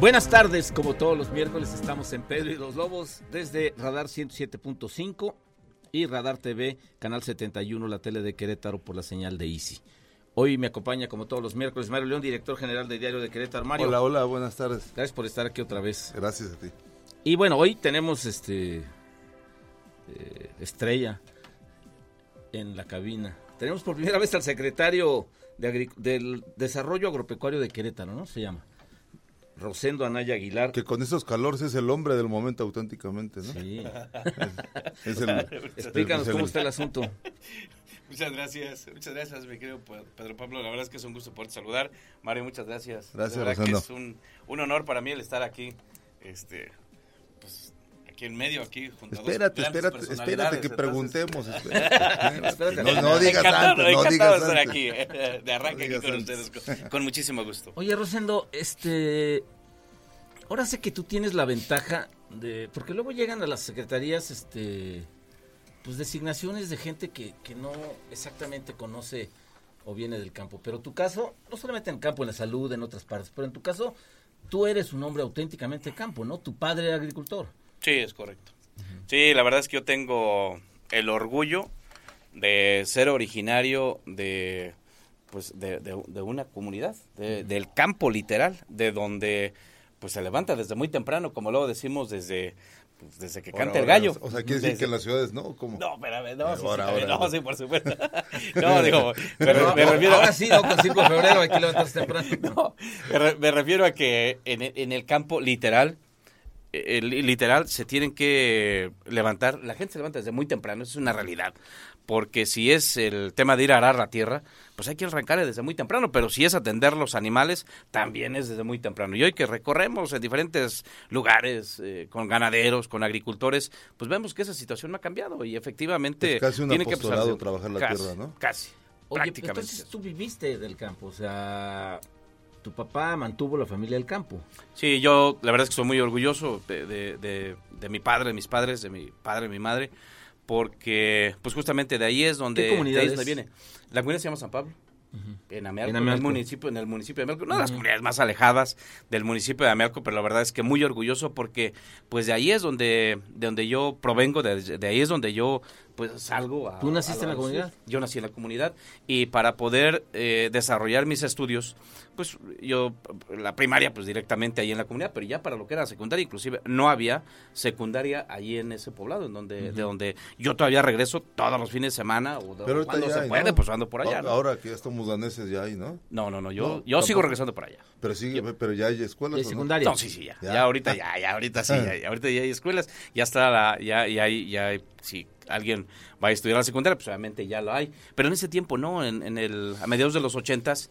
Buenas tardes, como todos los miércoles estamos en Pedro y los Lobos desde Radar 107.5 y Radar TV, Canal 71, la tele de Querétaro por la señal de Easy. Hoy me acompaña como todos los miércoles Mario León, director general de Diario de Querétaro. Mario. Hola, hola, buenas tardes. Gracias por estar aquí otra vez. Gracias a ti. Y bueno, hoy tenemos este eh, estrella en la cabina. Tenemos por primera vez al secretario de del Desarrollo Agropecuario de Querétaro, ¿no? Se llama. Rosendo Anaya Aguilar. Que con esos calores es el hombre del momento auténticamente, ¿no? Sí. Es el- Explícanos es el- cómo está el asunto. Muchas gracias, muchas gracias, mi querido Pe- Pedro Pablo. La verdad es que es un gusto poder saludar. Mario, muchas gracias. Gracias, La verdad Rosendo. que es un, un honor para mí el estar aquí, este, aquí en medio, aquí junto a dos Espérate, espérate, espérate que preguntemos. espérate, Espérate. No, no digas encantado, antes, no encantado digas de estar antes. aquí, eh, de arranque No aquí con antes. ustedes, con, con muchísimo gusto. Oye, Rosendo, este. Ahora sé que tú tienes la ventaja de. Porque luego llegan a las secretarías, este. Pues designaciones de gente que, que no exactamente conoce o viene del campo. Pero tu caso, no solamente en el campo, en la salud, en otras partes, pero en tu caso, tú eres un hombre auténticamente de campo, ¿no? Tu padre era agricultor. Sí, es correcto. Sí, la verdad es que yo tengo el orgullo de ser originario de pues de, de- de una comunidad, de- del campo literal, de donde pues se levanta desde muy temprano, como luego decimos desde pues, desde que Ahora, canta el gallo. O sea, quiere decir Desde- que en las ciudades no, ¿cómo? No, espérame, no, sí, sí, Ahora, ahora. no, sí, por supuesto. No, digo, me, refiero ahora sí, ¿no? Con 5 de febrero hay que levantarse temprano. no, me, re- me refiero a que en, en el campo literal, eh, li- literal, se tienen que levantar, la gente se levanta desde muy temprano, eso es una realidad. Porque si es el tema de ir a arar la tierra, pues hay que arrancar desde muy temprano, pero si es atender los animales, también es desde muy temprano. Y hoy que recorremos en diferentes lugares, eh, con ganaderos, con agricultores, pues vemos que esa situación no ha cambiado y efectivamente... Es casi un tiene que trabajar la casi, tierra, ¿no? Casi, Oye, pero prácticamente. entonces tú viviste del campo, o sea, tu papá mantuvo la familia del campo. Sí, yo la verdad es que soy muy orgulloso de, de- de- de mi padre, de mis padres, de mi padre, de mi madre, porque pues justamente de ahí es donde, ¿Qué comunidad de ahí es donde viene. La comunidad se llama San Pablo. En Amealco, En en, el municipio, en el municipio de Amealco, una de las comunidades más alejadas del municipio de Amealco, pero la verdad es que muy orgulloso porque pues de ahí es donde, de donde yo provengo, de, de ahí es donde yo pues salgo a... ¿Tú naciste a- en la comunidad? Yo nací en la comunidad y para poder eh, desarrollar mis estudios, pues yo, la primaria pues directamente ahí en la comunidad, pero ya para lo que era secundaria, inclusive no había secundaria ahí en ese poblado, en donde, de donde yo todavía regreso todos los fines de semana o de- Pero cuando se hay, puede, ¿no? pues ando por allá. Ahora, ¿no? ahora que ya estamos daneses ya hay, ¿no? No, no, no, yo, No, yo sigo regresando por allá. Pero sigue, pero ya hay escuelas. ¿De ¿o no? secundaria? No, sí, sí, ya. Ya. Ya, ahorita, ya, ya, ahorita sí, ya, ya, ahorita ya hay escuelas, ya está la, ya, ya hay, ya hay, si alguien va a estudiar la secundaria, pues obviamente ya lo hay. Pero en ese tiempo, no, en, en el, a mediados de los ochentas,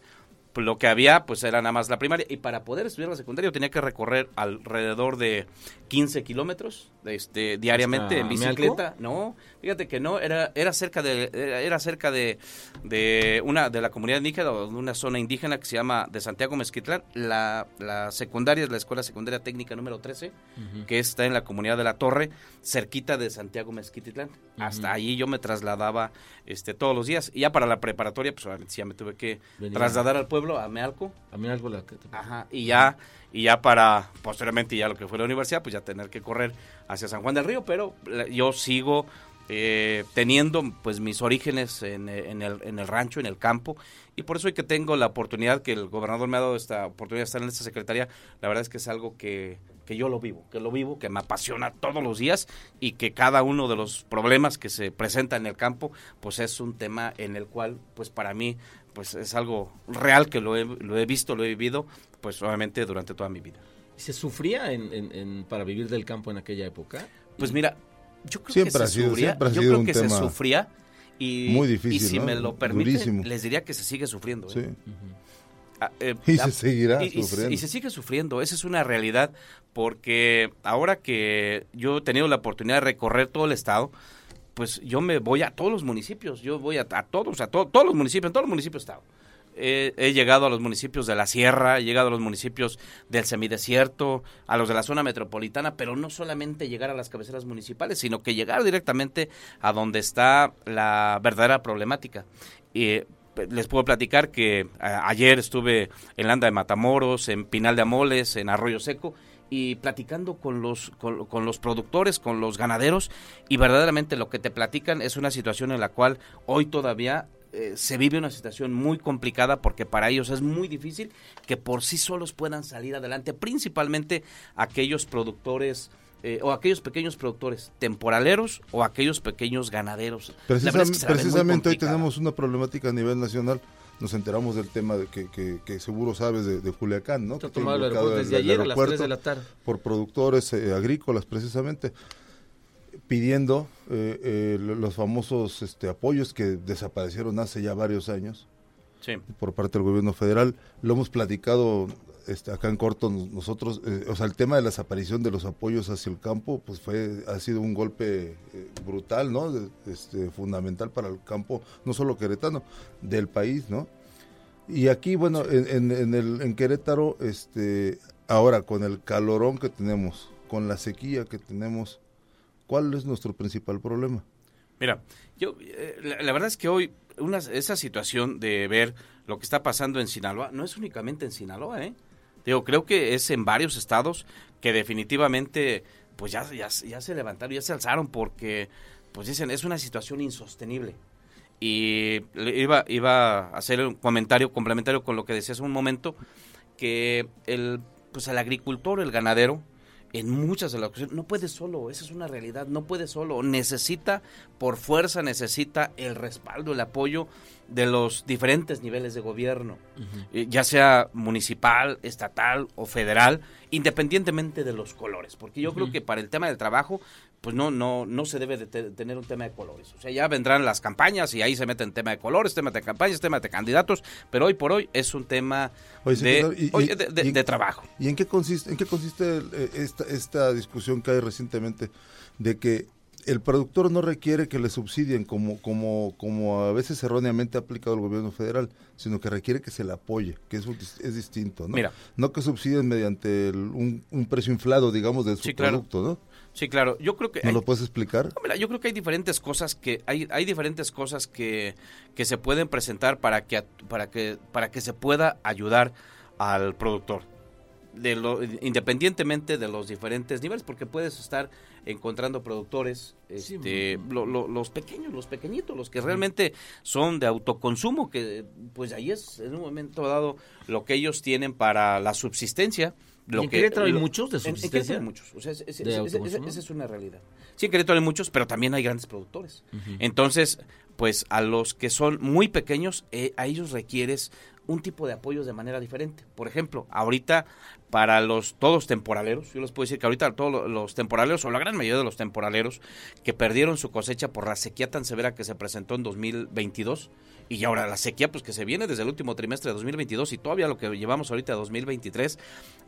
pues, lo que había, pues era nada más la primaria. Y para poder estudiar la secundaria, yo tenía que recorrer alrededor de 15 kilómetros este, diariamente ¿Hasta en bicicleta. No, fíjate que no, era, era cerca de, era, cerca de, de una, de la comunidad indígena, o de una zona indígena que se llama de Santiago Mezquitlán. La, la secundaria es la Escuela Secundaria Técnica número 13, que está en la comunidad de La Torre, cerquita de Santiago Mezquitlán. Hasta allí yo me trasladaba este, todos los días. Y ya para la preparatoria, pues ya me tuve que Venía. trasladar al pueblo, a Mealco. A mí algo la que te- Ajá, y ya, y ya para posteriormente ya lo que fue la universidad, pues ya tener que correr hacia San Juan del Río, pero yo sigo eh, teniendo pues mis orígenes en, el, en el rancho, en el campo, y por eso hoy que tengo la oportunidad, que el gobernador me ha dado esta oportunidad de estar en esta secretaría, la verdad es que es algo que, que yo lo vivo, que lo vivo, que me apasiona todos los días y que cada uno de los problemas que se presentan en el campo, pues es un tema en el cual, pues para mí, pues es algo real que lo he, lo he visto, lo he vivido, pues obviamente durante toda mi vida. ¿Se sufría en, en- en- para vivir del campo en aquella época? Pues mira, yo creo Siempre que ha se sido- sufría, siempre ha yo sido creo un que tema. se sufría Y, Muy difícil, y si ¿no? me lo permite, Durísimo. les diría que se sigue sufriendo. Sí. ¿eh? Ah, eh, Y se seguirá y- y- sufriendo. Y, se sigue sufriendo, esa es una realidad, porque ahora que yo he tenido la oportunidad de recorrer todo el estado, pues yo me voy a todos los municipios, yo voy a, todos, a to- todos los municipios, en todos los municipios he estado. Eh, he llegado a los municipios de la sierra, he llegado a los municipios del semidesierto, a los de la zona metropolitana, pero no solamente llegar a las cabeceras municipales, sino que llegar directamente a donde está la verdadera problemática. Y, les puedo platicar que a- ayer estuve en Landa de Matamoros, en Pinal de Amoles, en Arroyo Seco y platicando con los con, con los productores, con los ganaderos y verdaderamente lo que te platican es una situación en la cual hoy todavía eh, se vive una situación muy complicada porque para ellos es muy difícil que por sí solos puedan salir adelante, principalmente aquellos productores eh, o aquellos pequeños productores temporaleros o aquellos pequeños ganaderos. Precisam- es que precisamente hoy tenemos una problemática a nivel nacional. Nos enteramos del tema de que, que- que seguro sabes de, de Culiacán, ¿no? Está Que tomado el aeropuerto desde el- el ayer a las 3 de la tarde. Por productores eh, agrícolas, precisamente, pidiendo eh, eh, lo- los famosos este, apoyos que desaparecieron hace ya varios años Sí. por parte del gobierno federal. Lo hemos platicado este, acá en corto nos- nosotros. eh, o sea, el tema de la desaparición de los apoyos hacia el campo, pues fue ha sido un golpe eh, brutal, ¿no? Este, fundamental para el campo, no solo queretano, del país, ¿no? Y aquí, bueno, en, en, en el, en Querétaro, este, ahora con el calorón que tenemos, con la sequía que tenemos, ¿cuál es nuestro principal problema? Mira, yo eh, la, la verdad es que hoy una, esa situación de ver lo que está pasando en Sinaloa no es únicamente en Sinaloa, ¿eh? Digo, creo que es en varios estados que definitivamente pues ya, ya, ya se levantaron, ya se alzaron porque pues dicen es una situación insostenible. Y iba, iba a hacer un comentario complementario con lo que decía hace un momento, que el, pues el agricultor, el ganadero, en muchas de las ocasiones, no puede solo, esa es una realidad, no puede solo, necesita, por fuerza, necesita el respaldo, el apoyo de los diferentes niveles de gobierno, eh, ya sea municipal, estatal o federal, independientemente de los colores, porque yo creo que para el tema del trabajo, pues no, no, no se debe de te- tener un tema de colores. O sea, ya vendrán las campañas y ahí se meten tema de colores, tema de campañas, tema de candidatos, pero hoy por hoy es un tema Oye, de, y- de- de- y- de trabajo. ¿Y en qué consiste, en qué consiste eh, esta, esta discusión que hay recientemente de que el productor no requiere que le subsidien como, como, como a veces erróneamente ha aplicado el gobierno federal, sino que requiere que se le apoye, que es, es distinto, ¿no? Mira. No que subsidien mediante el- un, un precio inflado, digamos, de su Sí, claro. producto, ¿no? Sí, claro, yo creo que... ¿No hay- lo puedes explicar? No, mira, yo creo que hay diferentes cosas que hay, hay diferentes cosas que, que se pueden presentar para que a- para que para que se pueda ayudar al productor de lo, independientemente de los diferentes niveles porque puedes estar encontrando productores Sí, este, lo- lo- los pequeños los pequeñitos los que realmente son de autoconsumo que pues ahí es en un momento dado lo que ellos tienen para la subsistencia lo en que, Querétaro hay lo- muchos de en- en subsistencia? Querétaro hay muchos. O sea, esa es una realidad. Sí en Querétaro hay muchos pero también hay grandes productores. Entonces pues a los que son muy pequeños eh, a ellos requieres un tipo de apoyos de manera diferente. Por ejemplo, ahorita para los todos temporaleros, yo les puedo decir que ahorita todos lo- los temporaleros o la gran mayoría de los temporaleros que perdieron su cosecha por la sequía tan severa que se presentó en 2022 y ahora la sequía pues que se viene desde el último trimestre de 2022 y todavía lo que llevamos ahorita a 2023,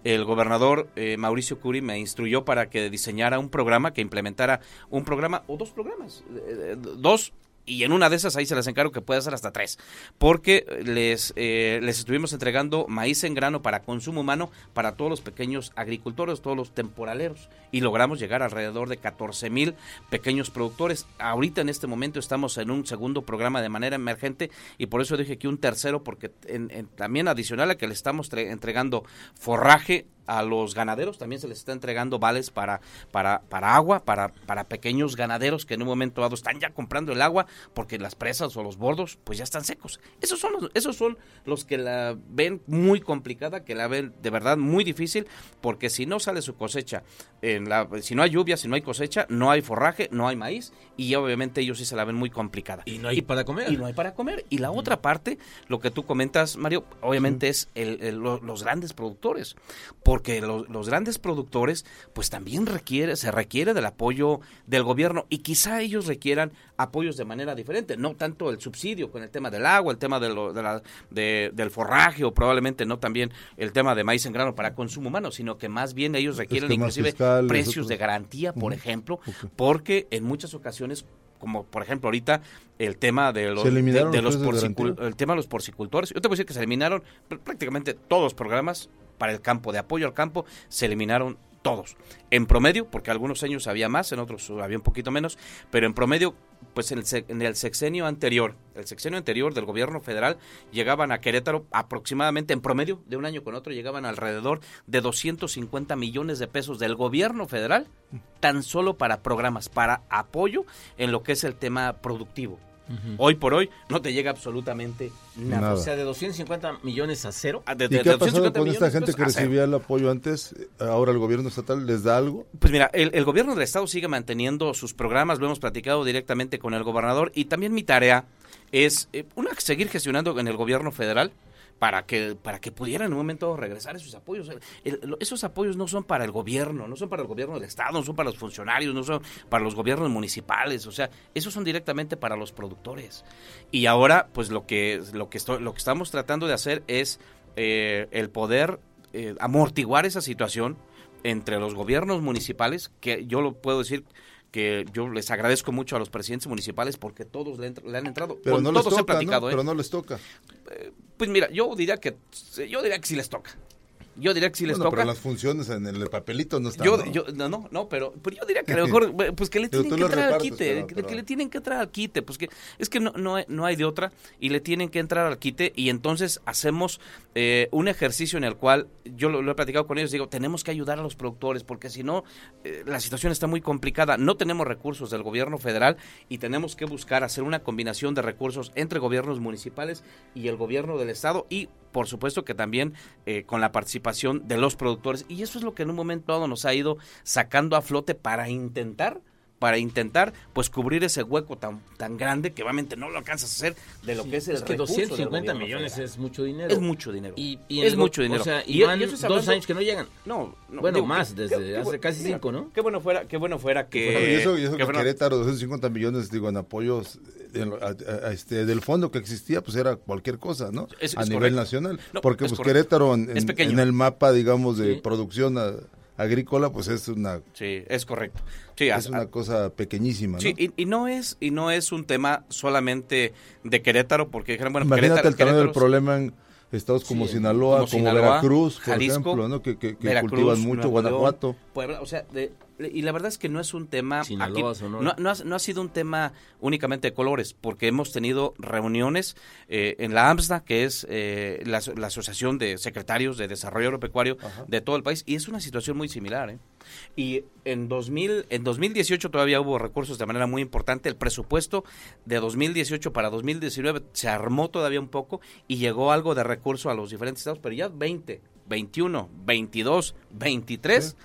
el gobernador eh, Mauricio Curi me instruyó para que diseñara un programa que implementara un programa o dos programas, eh, eh, dos y en una de esas ahí se las encargo que puede ser hasta tres, porque les, eh, les estuvimos entregando maíz en grano para consumo humano para todos los pequeños agricultores, todos los temporaleros, y logramos llegar alrededor de 14 mil pequeños productores. Ahorita en este momento estamos en un segundo programa de manera emergente y por eso dije que un tercero, porque en- también adicional a que le estamos tre- entregando forraje a los ganaderos también se les está entregando vales para para para agua para para pequeños ganaderos que en un momento dado están ya comprando el agua porque las presas o los bordos pues ya están secos esos son los, esos son los que la ven muy complicada que la ven de verdad muy difícil porque si no sale su cosecha en la si no hay lluvia si no hay cosecha no hay forraje no hay maíz y obviamente ellos sí se la ven muy complicada Y no hay para comer. y no hay para comer. Y la otra parte, lo que tú comentas, Mario, obviamente es el- el- lo- los grandes productores. Porque los grandes productores pues también requiere, se requiere del apoyo del gobierno y quizá ellos requieran apoyos de manera diferente, no tanto el subsidio con el tema del agua, el tema de lo, de la, del forraje o probablemente no también el tema de maíz en grano para consumo humano, sino que más bien ellos requieren inclusive precios de garantía, por ejemplo, porque en muchas ocasiones como por ejemplo ahorita el tema de los, de, los el tema de los porcicultores. Yo te voy a decir que se eliminaron prácticamente todos los programas para el campo, de apoyo al campo, se eliminaron todos. En promedio, porque algunos años había más, en otros había un poquito menos, pero en promedio, pues en el, en el, sexenio anterior, el sexenio anterior del gobierno federal, llegaban a Querétaro aproximadamente, en promedio, de un año con otro, llegaban alrededor de 250 millones de pesos del gobierno federal, tan solo para programas, para apoyo en lo que es el tema productivo. Hoy por hoy no te llega absolutamente nada. O sea, de 250 millones a cero. Ah, ¿Y qué ha pasado con esta gente que recibía el apoyo antes? Ahora el gobierno estatal les da algo. Pues mira, el, gobierno del estado sigue manteniendo sus programas, lo hemos platicado directamente con el gobernador y también mi tarea es, eh, una, seguir gestionando en el gobierno federal para que para que pudieran en un momento regresar esos apoyos. esos apoyos no son para el gobierno, no son para el gobierno del estado, no son para los funcionarios, no son para los gobiernos municipales, o sea, esos son directamente para los productores. Y ahora, pues lo que lo que estoy, lo que estamos tratando de hacer es eh, el poder eh, amortiguar esa situación entre los gobiernos municipales, que yo lo puedo decir que yo les agradezco mucho a los presidentes municipales porque todos le, han entrado. Pero no les toca, ¿eh? Pero no les toca. pues mira, yo diría que yo diría que sí les toca. Yo diría que sí les bueno, toca. Pero las funciones en el papelito no están. Yo, ¿no? Yo, no, no, pero, pero yo diría que a lo mejor, pues que le tienen que entrar al quite, que, le tienen que entrar al quite, pues que es que no, no, no hay de otra y le tienen que entrar al quite y entonces hacemos eh, un ejercicio en el cual yo lo, he platicado con ellos, digo, tenemos que ayudar a los productores porque si no, eh, la situación está muy complicada, no tenemos recursos del gobierno federal y tenemos que buscar hacer una combinación de recursos entre gobiernos municipales y el gobierno del estado y por supuesto que también eh, con la participación de los productores. Y eso es lo que en un momento dado nos ha ido sacando a flote para intentar para intentar pues cubrir ese hueco tan tan grande que obviamente no lo alcanzas a hacer de lo que es el es que 250 millones es mucho dinero. Es mucho dinero. Y, es mucho dinero. o sea, y, van dos años que no llegan. No, bueno más desde hace casi cinco no qué bueno fuera qué bueno fuera que y eso, y eso que, Querétaro 250 millones digo en apoyos este, del fondo que existía pues era cualquier cosa no a nivel nacional. Porque pues Querétaro en, en, el mapa digamos de producción agrícola, pues es una... Sí, es correcto. Sí, es una cosa pequeñísima, ¿no? Sí, y, no es, y no es un tema solamente de Querétaro, porque dijeron, bueno, Imagínate el tamaño del problema en estados como Sinaloa, como, Veracruz, por ejemplo, ¿no? que, que, cultivan mucho, Guanajuato. Puebla, o sea, de, y la verdad es que no es un tema aquí, no, no, ha, sido un tema únicamente de colores porque hemos tenido reuniones eh, en la AMSDA que es eh, la, asociación de secretarios de desarrollo agropecuario de todo el país y es una situación muy similar ¿eh? y en 2000 en 2018 todavía hubo recursos de manera muy importante el presupuesto de 2018 para 2019 se armó todavía un poco y llegó algo de recurso a los diferentes estados pero ya 20 21 22 23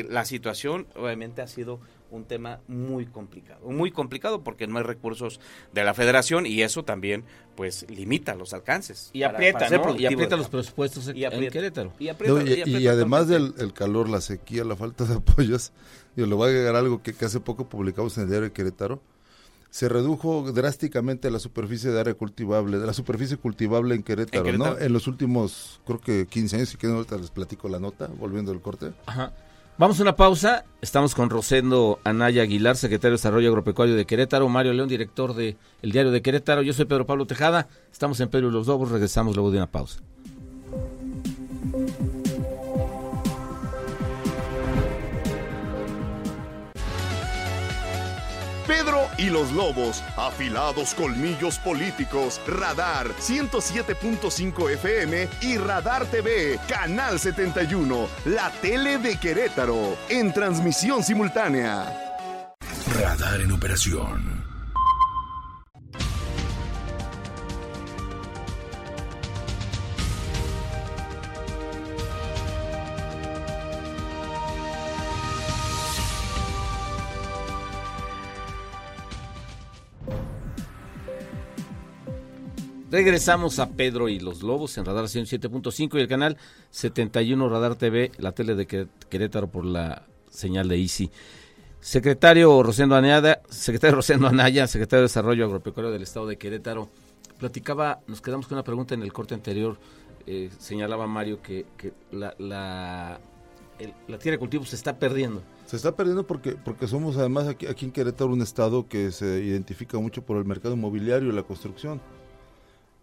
eh, la situación obviamente ha sido un tema muy complicado, muy complicado porque no hay recursos de la federación y eso también pues limita los alcances. Y aprieta, Y aprieta los presupuestos y en Querétaro. Y, y, además del calor, la sequía, la falta de apoyos, yo le voy a agregar algo que, hace poco publicamos en el diario de Querétaro, se redujo drásticamente la superficie de área cultivable, de la superficie cultivable en Querétaro, ¿En ¿no? En los últimos, creo que 15 años, si quieren ahorita les platico la nota, volviendo al corte. Ajá. Vamos a una pausa. Estamos con Rosendo Anaya Aguilar, secretario de Desarrollo Agropecuario de Querétaro, Mario León, director de El Diario de Querétaro. Yo soy Pedro Pablo Tejada. Estamos en Pedro y los Lobos. Regresamos luego de una pausa. Y los Lobos, afilados colmillos políticos, Radar 107.5 FM y Radar TV, Canal 71, la tele de Querétaro, en transmisión simultánea. Radar en operación. Regresamos a Pedro y los Lobos en Radar 107.5 y el canal 71 Radar TV, la tele de Querétaro por la señal de Easy. Secretario Rosendo Anaya, secretario Rosendo Anaya, secretario de Desarrollo Agropecuario del Estado de Querétaro, platicaba, nos quedamos con una pregunta en el corte anterior, eh, señalaba Mario que, la, la, la tierra de cultivo se está perdiendo. Se está perdiendo porque, porque somos además aquí en Querétaro un estado que se identifica mucho por el mercado inmobiliario y la construcción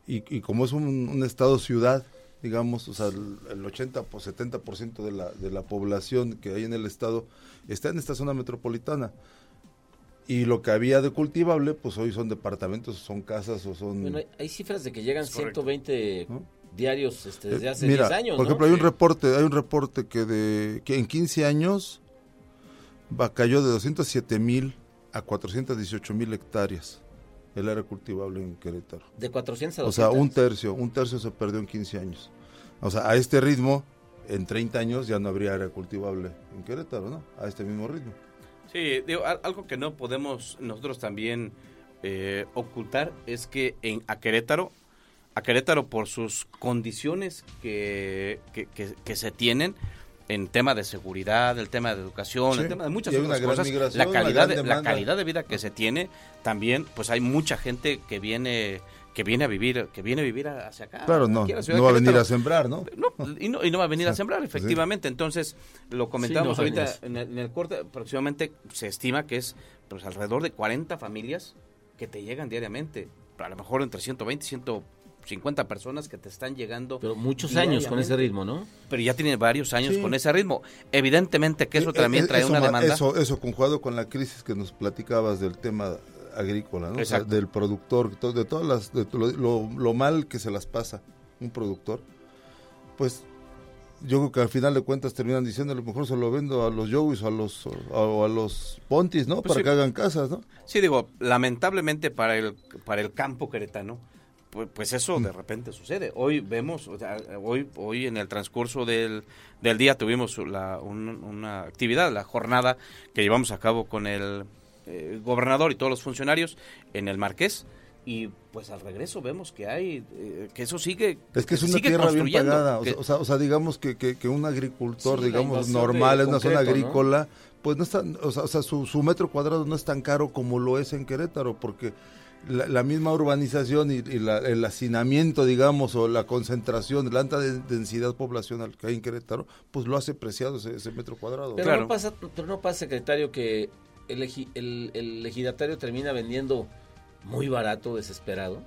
y, como es un, estado ciudad, digamos, o sea, el, 80 o 70% de la, de la población que hay en el estado está en esta zona metropolitana. Y lo que había de cultivable, pues hoy son departamentos, son casas o son... Bueno, hay cifras de que llegan 120 diarios este, desde eh, hace 10 años, Por ejemplo, hay un reporte, hay un reporte que, de, que en 15 años va, cayó de 207 mil a 418 mil hectáreas el área cultivable en Querétaro. De 400 a 200. O sea, un tercio, un tercio se perdió en 15 años. O sea, a este ritmo, en 30 años ya no habría área cultivable en Querétaro, ¿no? A este mismo ritmo. Sí, digo, algo que no podemos nosotros también eh, ocultar es que en, a Querétaro, a Querétaro por sus condiciones que, que, que se tienen, en tema de seguridad, el tema de educación, el tema de muchas otras cosas, la calidad, de, la calidad de vida que se tiene, también, pues hay mucha gente que viene que viene a vivir que viene a vivir hacia acá. Claro, no, no va a venir a sembrar, ¿no? y, ¿no? y no va a venir a sembrar, efectivamente. Entonces, lo comentamos ahorita en el, en el, corte, aproximadamente se estima que es pues alrededor de 40 familias que te llegan diariamente, a lo mejor entre 120 y 100 50 personas que te están llegando. Pero muchos años con ese ritmo, ¿no? Pero ya tiene varios años con ese ritmo. Evidentemente que eso eh, también eh, trae una demanda. Eso, eso conjugado con la crisis que nos platicabas del tema agrícola, ¿no? O sea, del productor, de todas las, de lo, mal que se las pasa un productor, pues yo creo que al final de cuentas terminan diciendo a lo mejor se lo vendo a los Yowis o a los a, los Pontis, ¿no? Pues para que hagan casas, ¿no? Sí, digo, lamentablemente para el para el campo queretano pues, pues, eso de repente sucede. Hoy vemos, o sea, hoy, hoy en el transcurso del, del día tuvimos la, una actividad, la jornada que llevamos a cabo con el eh, gobernador y todos los funcionarios en el Marqués. Y pues al regreso vemos que hay eh, que eso sigue es que es una tierra bien pagada. O, sea, o, sea, digamos que, que, un agricultor digamos normal en una zona agrícola pues no está o sea, o sea su, su, metro cuadrado no es tan caro como lo es en Querétaro porque la, misma urbanización y, el hacinamiento, digamos, o la concentración, la alta densidad poblacional que hay en Querétaro, pues lo hace preciado ese, metro cuadrado. Pero, no pasa, pero no pasa, secretario, que el, el, el legidatario termina vendiendo muy barato, desesperado.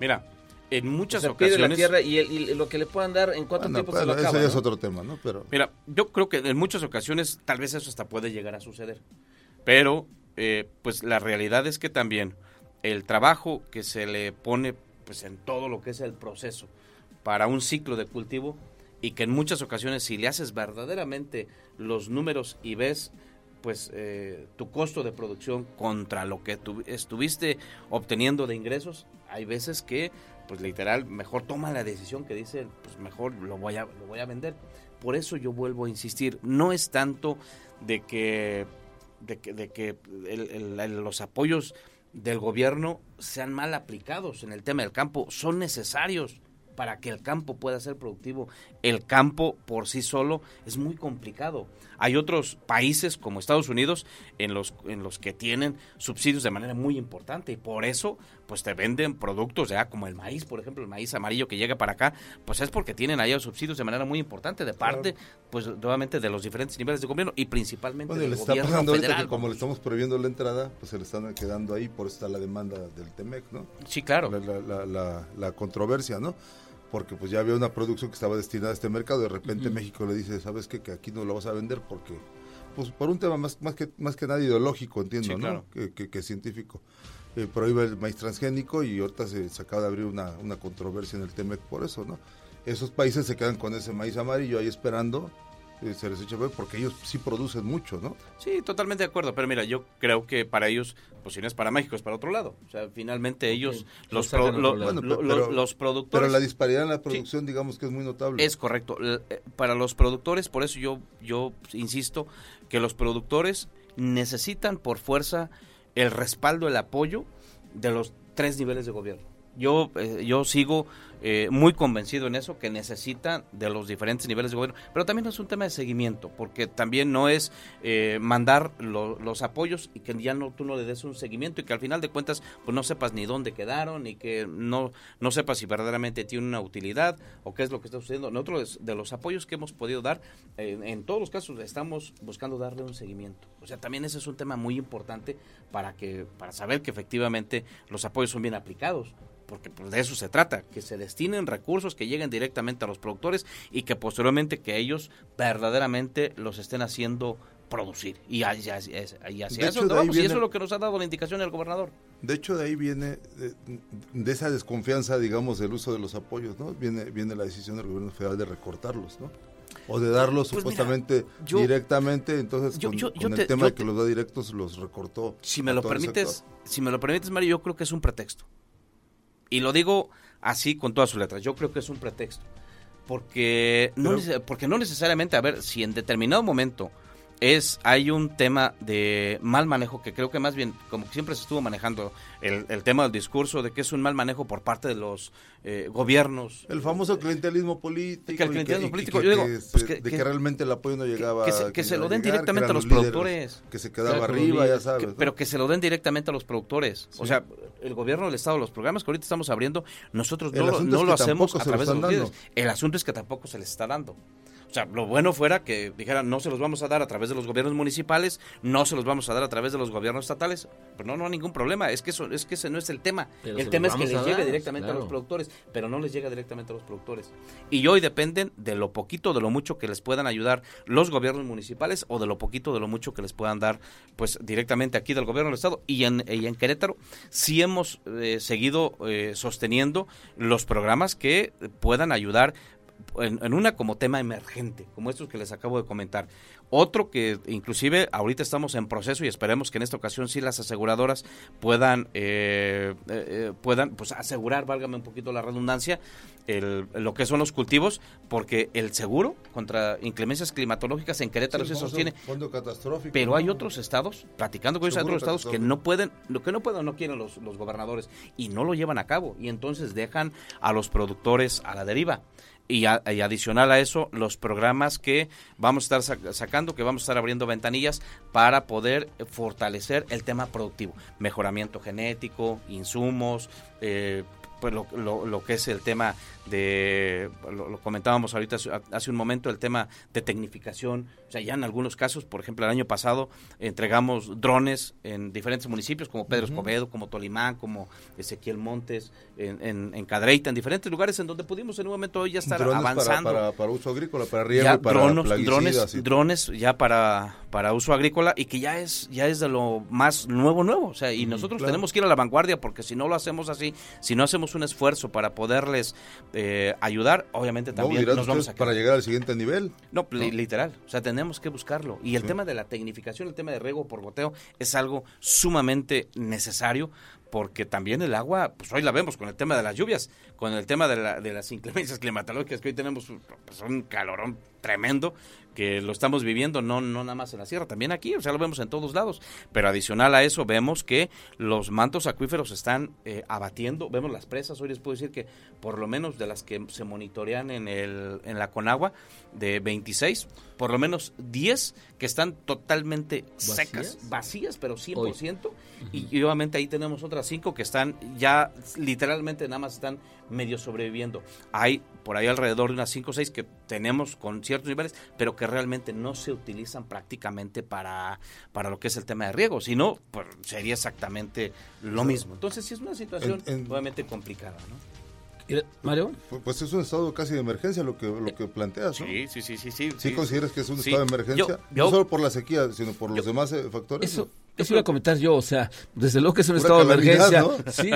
Mira, en muchas ocasiones. la tierra y, lo que le puedan dar en cuánto tiempo se lo acaba. Ese es otro tema, ¿no? Pero... Mira, yo creo que en muchas ocasiones tal vez eso hasta puede llegar a suceder. Pero, eh, pues la realidad es que también el trabajo que se le pone pues en todo lo que es el proceso para un ciclo de cultivo y que en muchas ocasiones si le haces verdaderamente los números y ves pues eh, tu costo de producción contra lo que tu, estuviste obteniendo de ingresos, hay veces que pues literal mejor toma la decisión que dice pues mejor lo voy a lo voy a vender. Por eso yo vuelvo a insistir, no es tanto de que de que, de que los apoyos del gobierno sean mal aplicados en el tema del campo, son necesarios para que el campo pueda ser productivo. El campo por sí solo es muy complicado. Hay otros países como Estados Unidos en los, en los que tienen subsidios de manera muy importante y por eso pues te venden productos ya como el maíz, por ejemplo, el maíz amarillo que llega para acá, pues es porque tienen allá subsidios de manera muy importante de parte pues nuevamente de los diferentes niveles de gobierno y principalmente del gobierno federal. como le estamos prohibiendo la entrada, pues se le están quedando ahí, por eso está la demanda del TEMEC, ¿no? Sí, claro. La, la, la controversia, ¿no? porque pues ya había una producción que estaba destinada a este mercado, de repente México le dice, ¿sabes qué? Que aquí no lo vas a vender porque, pues por un tema más, más, que, más que nada ideológico, entiendo, ¿no? Que, que, científico. Eh, prohíbe el maíz transgénico y ahorita se, se acaba de abrir una, una controversia en el TEMEC por eso, ¿no? Esos países se quedan con ese maíz amarillo ahí esperando se les echa porque ellos sí producen mucho, ¿no? Sí, totalmente de acuerdo, pero mira, yo creo que para ellos, pues si no es para México, es para otro lado. O sea, finalmente ellos, los, los productores... Pero la disparidad en la producción, digamos que es muy notable. Es correcto. Eh, para los productores, por eso yo, yo insisto, que los productores necesitan por fuerza el respaldo, el apoyo de los tres niveles de gobierno Yo, eh, yo sigo eh, muy convencido en eso, que necesitan de los diferentes niveles de gobierno, pero también es un tema de seguimiento, porque también no es eh, mandar los apoyos y que ya no tú no le des un seguimiento y que al final de cuentas pues no sepas ni dónde quedaron y que no, no sepas si verdaderamente tiene una utilidad o qué es lo que está sucediendo. Nosotros de los apoyos que hemos podido dar, en todos los casos estamos buscando darle un seguimiento. O sea, también ese es un tema muy importante para que para saber que efectivamente los apoyos son bien aplicados porque pues, de eso se trata, que se destinen recursos que lleguen directamente a los productores y que posteriormente que ellos verdaderamente los estén haciendo producir. Y, hacia, eso y eso es lo que nos ha dado la indicación el gobernador. De hecho, de ahí viene, de, esa desconfianza, digamos, del uso de los apoyos, ¿no? Viene, viene la decisión del gobierno federal de recortarlos, ¿no? O de darlos pues supuestamente directamente, entonces con, el tema de que los da directos los recortó. Si me lo permites, si me lo permites, Mario, yo creo que es un pretexto. Y lo digo así con todas sus letras. Yo creo que es un pretexto. Porque no, porque no necesariamente, a ver, si en determinado momento es hay un tema de mal manejo que creo que más bien como siempre se estuvo manejando el, tema del discurso de que es un mal manejo por parte de los eh, gobiernos. El famoso clientelismo político el clientelismo político yo digo pues de que, realmente el apoyo no llegaba que, se, lo den directamente a los, productores. que se quedaba arriba ya sabes pero que se lo den directamente a los productores. O sea el gobierno del estado los programas que ahorita estamos abriendo nosotros no, lo hacemos a través de los el asunto es que tampoco se les está dando o sea, lo bueno fuera que dijeran, no se los vamos a dar a través de los gobiernos municipales, no se los vamos a dar a través de los gobiernos estatales. Pero no, no hay ningún problema, es que eso, es que ese no es el tema. el tema es que les llegue directamente a los productores, pero no les llega directamente a los productores. Y hoy dependen de lo poquito, de lo mucho que les puedan ayudar los gobiernos municipales o de lo poquito, de lo mucho que les puedan dar pues directamente aquí del gobierno del Estado. Y en, en Querétaro sí hemos eh, seguido eh, sosteniendo los programas que puedan ayudar en, una como tema emergente, como estos que les acabo de comentar. Otro que inclusive ahorita estamos en proceso y esperemos que en esta ocasión sí las aseguradoras puedan, eh, eh, eh, puedan pues asegurar, válgame un poquito la redundancia, el, lo que son los cultivos, porque el seguro contra inclemencias climatológicas en Querétaro se sostiene. Pero hay otros estados, platicando con ellos, hay otros estados que no pueden, lo que no pueden, no quieren los, los gobernadores y no lo llevan a cabo y entonces dejan a los productores a la deriva. Y, adicional a eso, los programas que vamos a estar sacando, que vamos a estar abriendo ventanillas para poder fortalecer el tema productivo, mejoramiento genético, insumos, eh, pues lo, lo, que es el tema de, lo, comentábamos ahorita hace un momento, el tema de tecnificación, o sea, ya en algunos casos, por ejemplo, el año pasado entregamos drones en diferentes municipios como Pedro Escobedo, como Tolimán, como Ezequiel Montes, en, en, Cadreita, en diferentes lugares en donde pudimos en un momento ya estar avanzando. Para, para, uso agrícola, para riego, para drones, drones ya para, para uso agrícola y que ya es, ya es de lo más nuevo, nuevo, o sea, y nosotros tenemos que ir a la vanguardia porque si no lo hacemos así, si no hacemos un esfuerzo para poderles eh, ayudar, obviamente también nos vamos a para llegar al siguiente nivel. No, literal, o sea, tenemos que buscarlo. Y el tema de la tecnificación, el tema de riego por goteo es algo sumamente necesario porque también el agua, pues hoy la vemos con el tema de las lluvias, con el tema de, la, de las inclemencias climatológicas que hoy tenemos pues, un calorón tremendo que lo estamos viviendo no no nada más en la sierra, también aquí, o sea, lo vemos en todos lados, pero adicional a eso vemos que los mantos acuíferos están eh, abatiendo, vemos las presas, hoy les puedo decir que por lo menos de las que se monitorean en el en la Conagua de 26, por lo menos 10 que están totalmente secas, vacías, pero 100%, y, y obviamente ahí tenemos otras 5 que están ya literalmente nada más están medio sobreviviendo. Hay por ahí alrededor de unas 5 o 6 que tenemos con ciertos niveles, pero que realmente no se utilizan prácticamente para, para lo que es el tema de riego, sino pues, sería exactamente lo mismo. Entonces sí es una situación obviamente complicada, ¿no? Mario. Pues es un estado casi de emergencia lo que lo que planteas, ¿no? Sí, sí, sí, sí. ¿Sí, ¿Sí consideras que es un estado de emergencia? no solo por la sequía, sino por los demás eh, factores. Eso, eso iba a comentar yo, o sea, desde luego que es un estado de emergencia. Sí,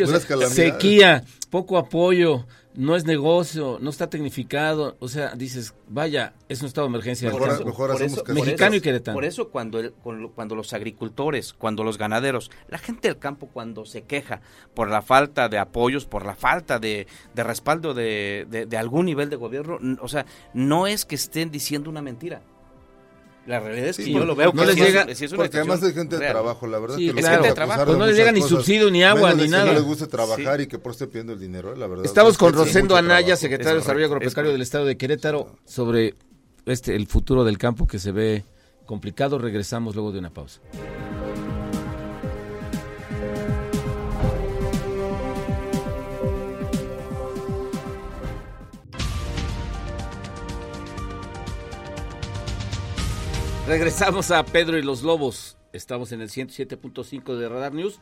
sequía, poco apoyo, no es negocio, no está tecnificado, o sea, dices, vaya, es un estado de emergencia. por eso, mexicano y queretano. Por eso cuando, cuando los agricultores, cuando los ganaderos, la gente del campo cuando se queja por la falta de apoyos, por la falta de, de respaldo de, de algún nivel de gobierno, o sea, no es que estén diciendo una mentira La realidad es que Sí, yo porque lo veo no que les sí es- llega- sí es una Porque además hay gente de real. trabajo, la verdad. Sí, que los claro. Gente de trabajo. de Pues no les llega ni cosas, subsidio, ni agua, ni de nada. Que no les gusta trabajar y que por eso esté pidiendo el dinero, la verdad. Estamos Es con Rosendo Anaya, trabajo. secretario de Es Desarrollo es Agropecuario del Estado de Querétaro, sobre este el futuro del campo que se ve complicado. Regresamos luego de una pausa. Regresamos a Pedro y los Lobos. Estamos en el 107.5 de Radar News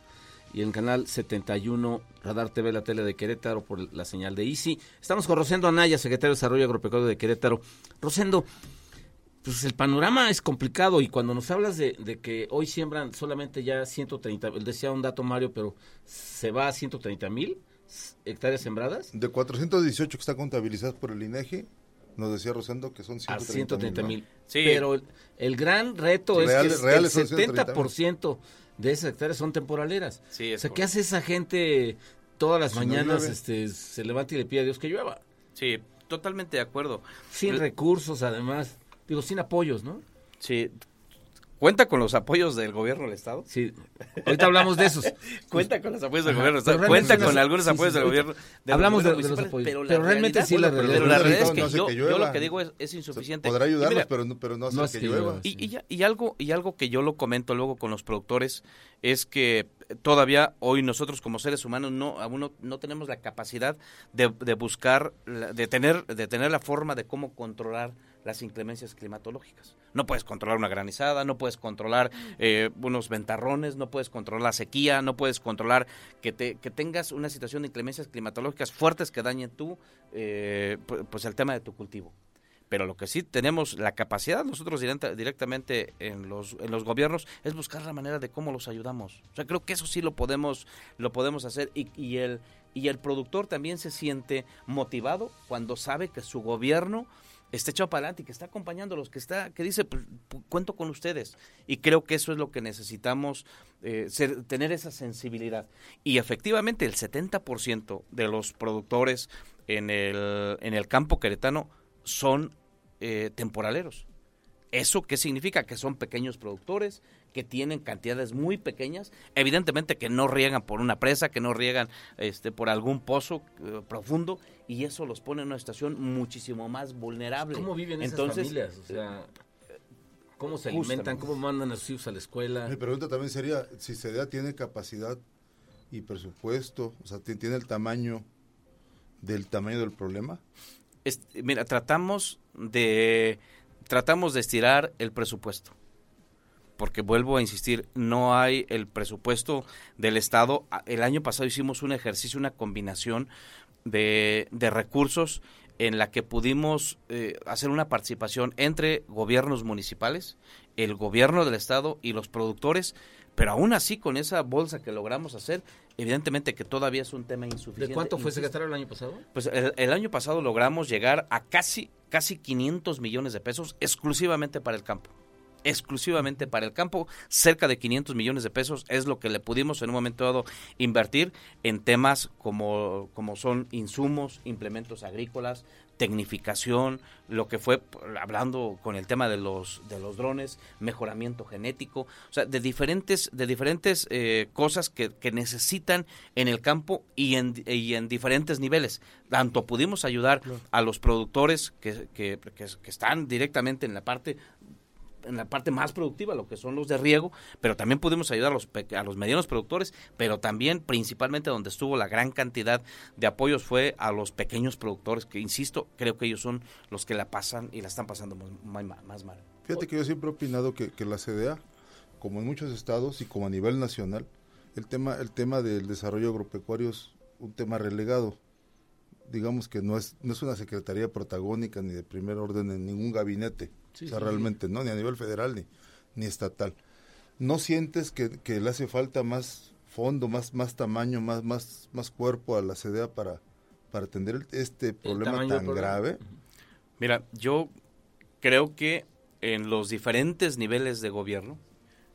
y en el canal 71 Radar TV, la tele de Querétaro, por la señal de Easy. Estamos con Rosendo Anaya, secretario de Desarrollo Agropecuario de Querétaro. Rosendo, pues el panorama es complicado y cuando nos hablas de, que hoy siembran solamente ya 130, él decía un dato Mario, pero se va a 130 mil hectáreas sembradas. De 418 que están contabilizadas por el INEGI, nos decía Rosendo que son A 130 130 ¿no? mil. Sí. Pero el, el gran reto Reales- es que el 130,000. 70% de esas hectáreas son temporaleras. Sí, o sea, ¿qué hace esa gente todas las Si mañanas? este, se levanta y le pide a Dios que llueva. Sí, totalmente de acuerdo. Sin L- recursos, además. Digo, sin apoyos, ¿no? Sí. ¿Cuenta con los apoyos del gobierno del Estado? Sí. Ahorita hablamos de esos. Cuenta con los apoyos del Ajá, gobierno del pero Estado. Cuenta con algunos sí, apoyos sí, del gobierno. de hablamos de- los apoyos. la Pero realmente realidad- sí, la pero realidad- la realidad es que yo, que yo lo que digo es, es insuficiente. Podrá ayudarnos, mira, pero no, pero no hace No que que llueva. Y, y ya- y algo y algo que yo lo comento luego con los productores es que todavía hoy nosotros como seres humanos no aún no, no tenemos la capacidad de, de buscar la- de tener de tener la forma de cómo controlar las inclemencias climatológicas. No puedes controlar una granizada, no puedes controlar eh, unos ventarrones, no puedes controlar la sequía, no puedes controlar que, te, que tengas una situación de inclemencias climatológicas fuertes que dañen tú, eh, pu- pues el tema de tu cultivo. Pero lo que sí tenemos la capacidad nosotros directa- directamente en los, en los gobiernos es buscar la manera de cómo los ayudamos. O sea, creo que eso sí lo podemos, lo podemos hacer y el, y el productor también se siente motivado cuando sabe que su gobierno está echado para adelante y que está acompañándolos, que está, que dice, pues, pu- cuento con ustedes. Y creo que eso es lo que necesitamos, eh, tener esa sensibilidad. Y efectivamente el 70% de los productores en el, en el campo queretano son eh, temporaleros. ¿Eso qué significa? Que son pequeños productores, que tienen cantidades muy pequeñas, evidentemente que no riegan por una presa, que no riegan este, por algún pozo eh, profundo, y eso los pone en una situación muchísimo más vulnerable. ¿Cómo viven esas Entonces, familias? O sea, ¿cómo se Justamente. alimentan? ¿Cómo mandan a sus hijos a la escuela? Mi pregunta también sería, si SEDEA tiene capacidad y presupuesto, o sea, ti- tiene el tamaño del tamaño del problema. es- mira, tratamos de tratamos de estirar el presupuesto. Porque vuelvo a insistir, no hay el presupuesto del Estado. El año pasado hicimos un ejercicio, una combinación de, de recursos en la que pudimos eh, hacer una participación entre gobiernos municipales, el gobierno del Estado y los productores, pero aún así con esa bolsa que logramos hacer, evidentemente que todavía es un tema insuficiente. ¿De cuánto fue secretario el año pasado? pues el, el año pasado logramos llegar a casi, casi 500 millones de pesos exclusivamente para el campo. Exclusivamente para el campo, cerca de 500 millones de pesos es lo que le pudimos en un momento dado invertir en temas como, como son insumos, implementos agrícolas, tecnificación, lo que fue hablando con el tema de los de los drones, mejoramiento genético, o sea, de diferentes de diferentes eh, cosas que, que necesitan en el campo y en, y en diferentes niveles. Tanto pudimos ayudar a los productores que, que, que- que están directamente en la parte en la parte más productiva, lo que son los de riego, pero también pudimos ayudar a los, a los medianos productores, pero también principalmente donde estuvo la gran cantidad de apoyos fue a los pequeños productores, que insisto, creo que ellos son los que la pasan y la están pasando más mal. Fíjate que yo siempre he opinado que, que la CDA, como en muchos estados y como a nivel nacional, el tema, el tema del desarrollo agropecuario es un tema relegado. Digamos que no es, no es una secretaría protagónica ni de primer orden en ningún gabinete. Sí, o sea, sí, realmente, ¿no? Ni a nivel federal ni, ni estatal. ¿No sientes que, que le hace falta más fondo, más, más tamaño, más, más, más cuerpo a la CDA para, para atender este problema tan problema. grave? Mira, yo creo que en los diferentes niveles de gobierno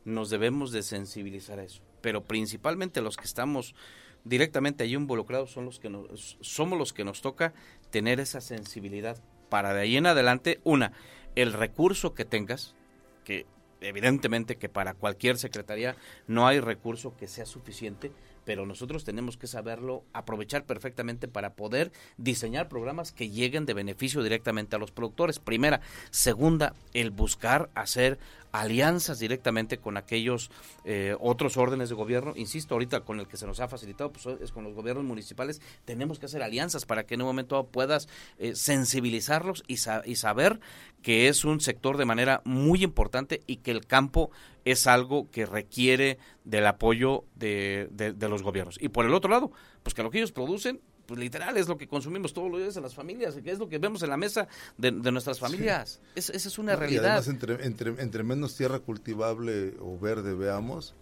nos debemos de sensibilizar a eso, pero principalmente los que estamos directamente allí involucrados son los que nos, somos los que nos toca tener esa sensibilidad para de ahí en adelante, una, el recurso que tengas, que evidentemente que para cualquier secretaría no hay recurso que sea suficiente, pero nosotros tenemos que saberlo aprovechar perfectamente para poder diseñar programas que lleguen de beneficio directamente a los productores. Primera. Segunda, el buscar hacer alianzas directamente con aquellos eh, otros órdenes de gobierno. Insisto, ahorita con el que se nos ha facilitado pues, es con los gobiernos municipales. Tenemos que hacer alianzas para que en un momento puedas eh, sensibilizarlos y, saber que es un sector de manera muy importante y que el campo es algo que requiere del apoyo de, los gobiernos. Y por el otro lado, pues que lo que ellos producen pues literal es lo que consumimos todos los días en las familias, es lo que vemos en la mesa de, nuestras familias. esa es una realidad. además, entre, entre, entre menos tierra cultivable o verde veamos,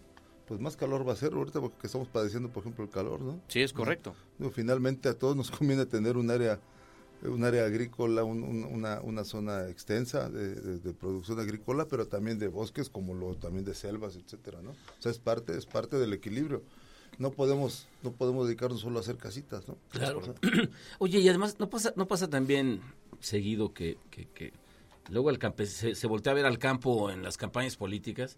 pues más calor va a ser ahorita porque estamos padeciendo, por ejemplo, el calor, ¿no? Sí, es correcto. finalmente a todos nos conviene tener un área un área agrícola, una, una, zona extensa de, de, producción agrícola, pero también de bosques, como lo también de selvas, etcétera, ¿no? O sea, es parte, es parte del equilibrio no podemos no podemos dedicarnos solo a hacer casitas, ¿no? Claro. Oye, y además no pasa no pasa también seguido que, que, luego el campe se, se, voltea a ver al campo en las campañas políticas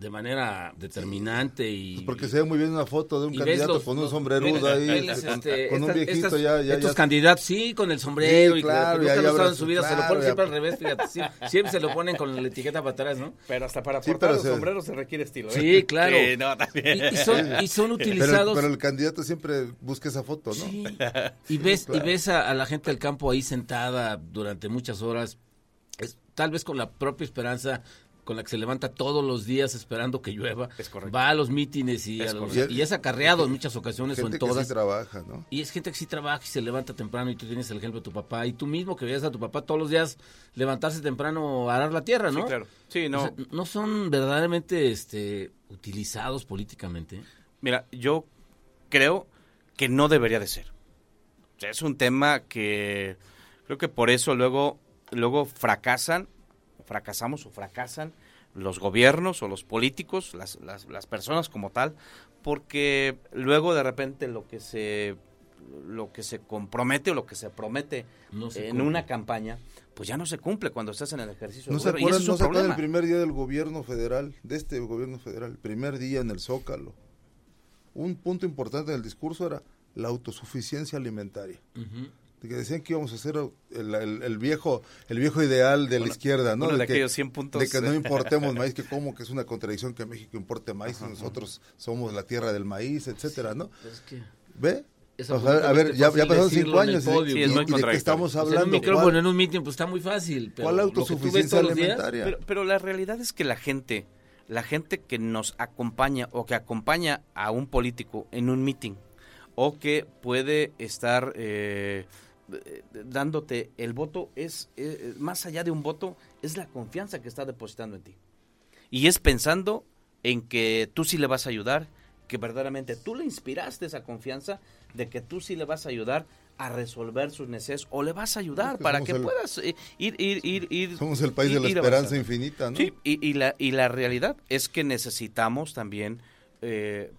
de manera determinante y pues porque se ve muy bien una foto de un candidato con un sombrerudo ahí este, con, un viejito ya, ya estos candidatos sí con el sombrero y claro, ya en su vida se lo ponen siempre al revés fíjate siempre, se lo ponen con la etiqueta para atrás no pero hasta para portar los sombreros se requiere estilo ¿eh? sí claro. y, son, y, son, utilizados pero, el candidato siempre busca esa foto no sí. y ves y ves a, la gente del campo ahí sentada durante muchas horas es, tal vez con la propia esperanza con la que se levanta todos los días esperando que llueva, va a los mítines y, es y es acarreado en muchas ocasiones o en todas. Que trabaja, ¿no? Y es gente que sí trabaja y se levanta temprano y tú tienes el ejemplo de tu papá y tú mismo que veías a tu papá todos los días levantarse temprano a arar la tierra, ¿no? Sí, claro. Sí, no. no son verdaderamente este, utilizados políticamente. Mira, yo creo que no debería de ser. O sea, es un tema que creo que por eso luego luego fracasan fracasamos o fracasan los gobiernos o los políticos, las, las, personas como tal, porque luego de repente lo que se lo que se compromete o lo que se promete en una campaña, pues ya no se cumple cuando estás en el ejercicio. No se acuerdan, no se el primer día del gobierno federal, de este gobierno federal, el primer día en el Zócalo. Un punto importante del discurso era la autosuficiencia alimentaria que decían que íbamos a hacer el, viejo el viejo ideal de la izquierda, ¿no? de, que, puntos. de que no importemos maíz, que como que es una contradicción que México importe maíz y nosotros somos la tierra del maíz, etcétera, ¿no? ¿Ve? a ver, ya, ya pasaron cinco años y, de qué estamos hablando. en un micrófono en un meeting, pues está muy fácil. Pero ¿Cuál autosuficiencia alimentaria? pero, pero la realidad es que la gente, la gente que nos acompaña o que acompaña a un político en un meeting o que puede estar eh, eh, dándote el voto es, eh, más allá de un voto, es la confianza que está depositando en ti. Y es pensando en que tú sí le vas a ayudar, que verdaderamente tú le inspiraste esa confianza de que tú sí le vas a ayudar a resolver sus necesidades o le vas a ayudar para que puedas eh, ir, ir, ir, ir, Somos el país de la esperanza infinita, ¿no? Sí, y, la, y la realidad es que necesitamos también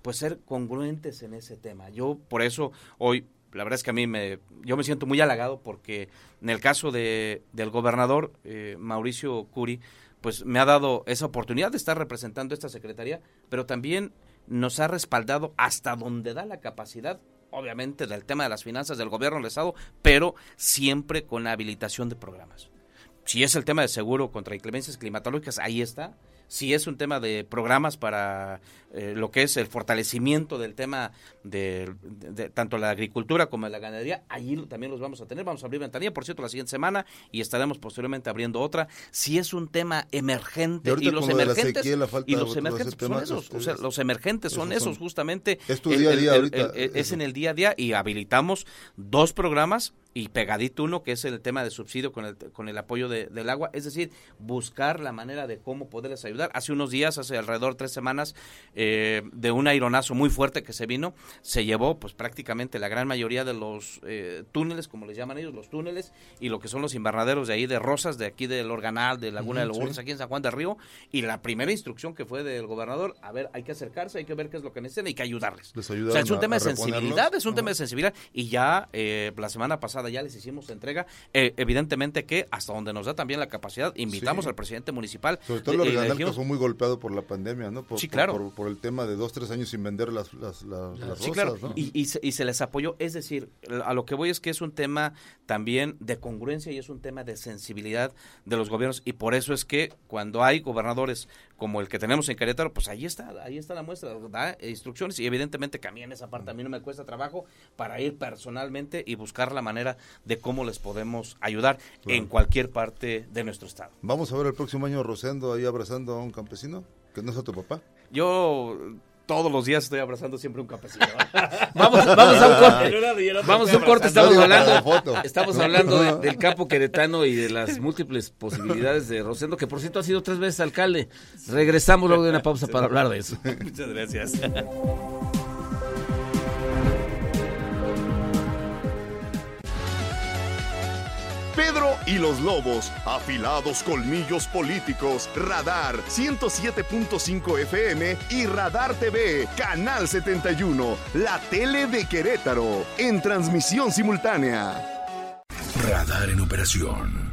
pues ser congruentes en ese tema. Yo por eso hoy la verdad es que a mí me, yo me siento muy halagado porque en el caso de, del gobernador eh, Mauricio Curi, pues me ha dado esa oportunidad de estar representando esta secretaría, pero también nos ha respaldado hasta donde da la capacidad, obviamente del tema de las finanzas del gobierno del Estado, pero siempre con la habilitación de programas. Si es el tema de seguro contra inclemencias climatológicas, ahí está si es un tema de programas para eh, lo que es el fortalecimiento del tema de, tanto la agricultura como la ganadería, allí también los vamos a tener. Vamos a abrir ventanilla, por cierto, la siguiente semana y estaremos posteriormente abriendo otra. Si es un tema emergente y, los emergentes, y los emergentes son esos, o sea, los emergentes son esos, justamente. Es tu día a día ahorita. es en el día a día y habilitamos dos programas y pegadito uno que es el tema de subsidio con el, con el apoyo del agua, es decir, buscar la manera de cómo poderles ayudar. Hace unos días, hace alrededor de tres semanas, eh, de un aironazo muy fuerte que se vino, se llevó pues prácticamente la gran mayoría de los eh, túneles, como les llaman ellos, los túneles, y lo que son los invernaderos de ahí de Rosas, de aquí del Organal, de Laguna de los aquí en San Juan del Río, y la primera instrucción que fue del gobernador, a ver, hay que acercarse, hay que ver qué es lo que necesitan, hay que ayudarles. o sea, es un tema de sensibilidad, es un tema de sensibilidad, y ya eh, la semana pasada pasada ya les hicimos entrega. Eh, evidentemente que hasta donde nos da también la capacidad, invitamos Sí. al presidente municipal. Sobre todo los Reganalcas fue muy golpeado por la pandemia, ¿no? Por, Sí, por- claro. Por, por el tema de dos, tres años sin vender las, las, las, las Sí, rosas, claro, ¿no? y, y se, y se les apoyó. Es decir, a lo que voy es que es un tema también de congruencia y es un tema de sensibilidad de los gobiernos. Y por eso es que cuando hay gobernadores como el que tenemos en Querétaro, pues ahí está, ahí está la muestra, da instrucciones y evidentemente que a mí en esa parte a mí no me cuesta trabajo para ir personalmente y buscar la manera de cómo les podemos ayudar en cualquier parte de nuestro estado. Vamos a ver el próximo año Rosendo ahí abrazando a un campesino, que no es a tu papá. Yo todos los días estoy abrazando siempre un campesino. Vamos, vamos a un corte. Vamos a un corte, estamos hablando, estamos hablando de- del campo queretano y de las múltiples posibilidades de Rosendo, que por cierto ha sido tres veces alcalde. Regresamos luego de una pausa para hablar de eso. Muchas gracias. Pedro y los Lobos, afilados colmillos políticos, Radar 107.5 FM y Radar TV, Canal 71, la tele de Querétaro, en transmisión simultánea. Radar en operación.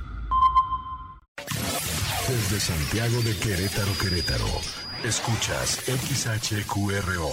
Desde Santiago de Querétaro, Querétaro. Escuchas XHQRO.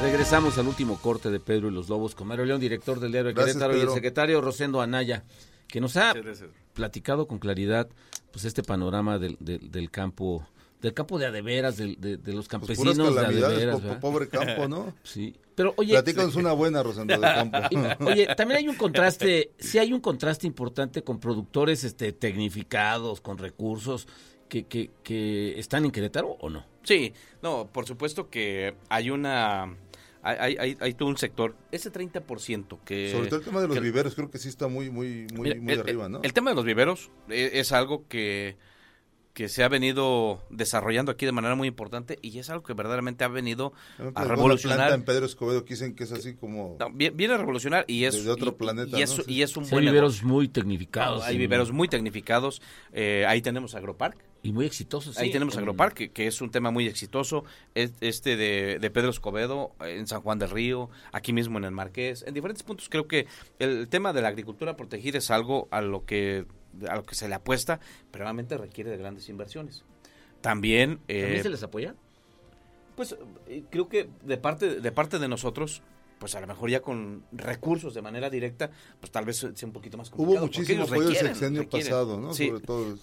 Regresamos al último corte de Pedro y los Lobos con Mario León, director del diario de Gracias, Querétaro, y el secretario Rosendo Anaya, que nos ha platicado con claridad pues este panorama del, del, del campo, del campo de adeveras, del- de, de los Pues campesinos puras de adeveras. po- pobre campo, ¿no? Sí, pero oye, Platícanos una buena, Rosendo, del campo. y- oye, también hay un contraste, sí hay un contraste importante con productores este tecnificados, con recursos que, que, que están en Querétaro o no. Sí, no, por supuesto que hay una... Hay, hay, hay- todo un sector, ese 30% que... Sobre todo el tema de los que- viveros, creo que sí está muy, muy, muy, Mira, muy el, arriba, el- ¿no? el tema de los viveros eh, es, algo que, que se ha venido desarrollando aquí de manera muy importante y es algo que verdaderamente ha venido a una planta revolucionar. en Pedro Escobedo que dicen que es así como... No, viene a revolucionar y es, Desde otro y- planeta, y, es, ¿no? Sí. y es un Sí, hay viveros negocio. muy tecnificados. Hay viveros muy tecnificados. eh, ahí tenemos Agropark. Y muy exitosos. Ahí sí, tenemos en- Agropark, que, es un tema muy exitoso. Es- Este de, de Pedro Escobedo, en San Juan del Río, aquí mismo en el Marqués. En diferentes puntos creo que el tema de la agricultura protegida es algo a lo que, a lo que se le apuesta, pero realmente requiere de grandes inversiones. También, eh, ¿También se les apoya? pues eh, creo que de parte, de parte de nosotros, pues a lo mejor ya con recursos de manera directa, pues tal vez sea un poquito más complicado. Hubo porque muchísimo ellos apoyo el sexenio requieren. pasado, ¿no? Sí, Sobre todo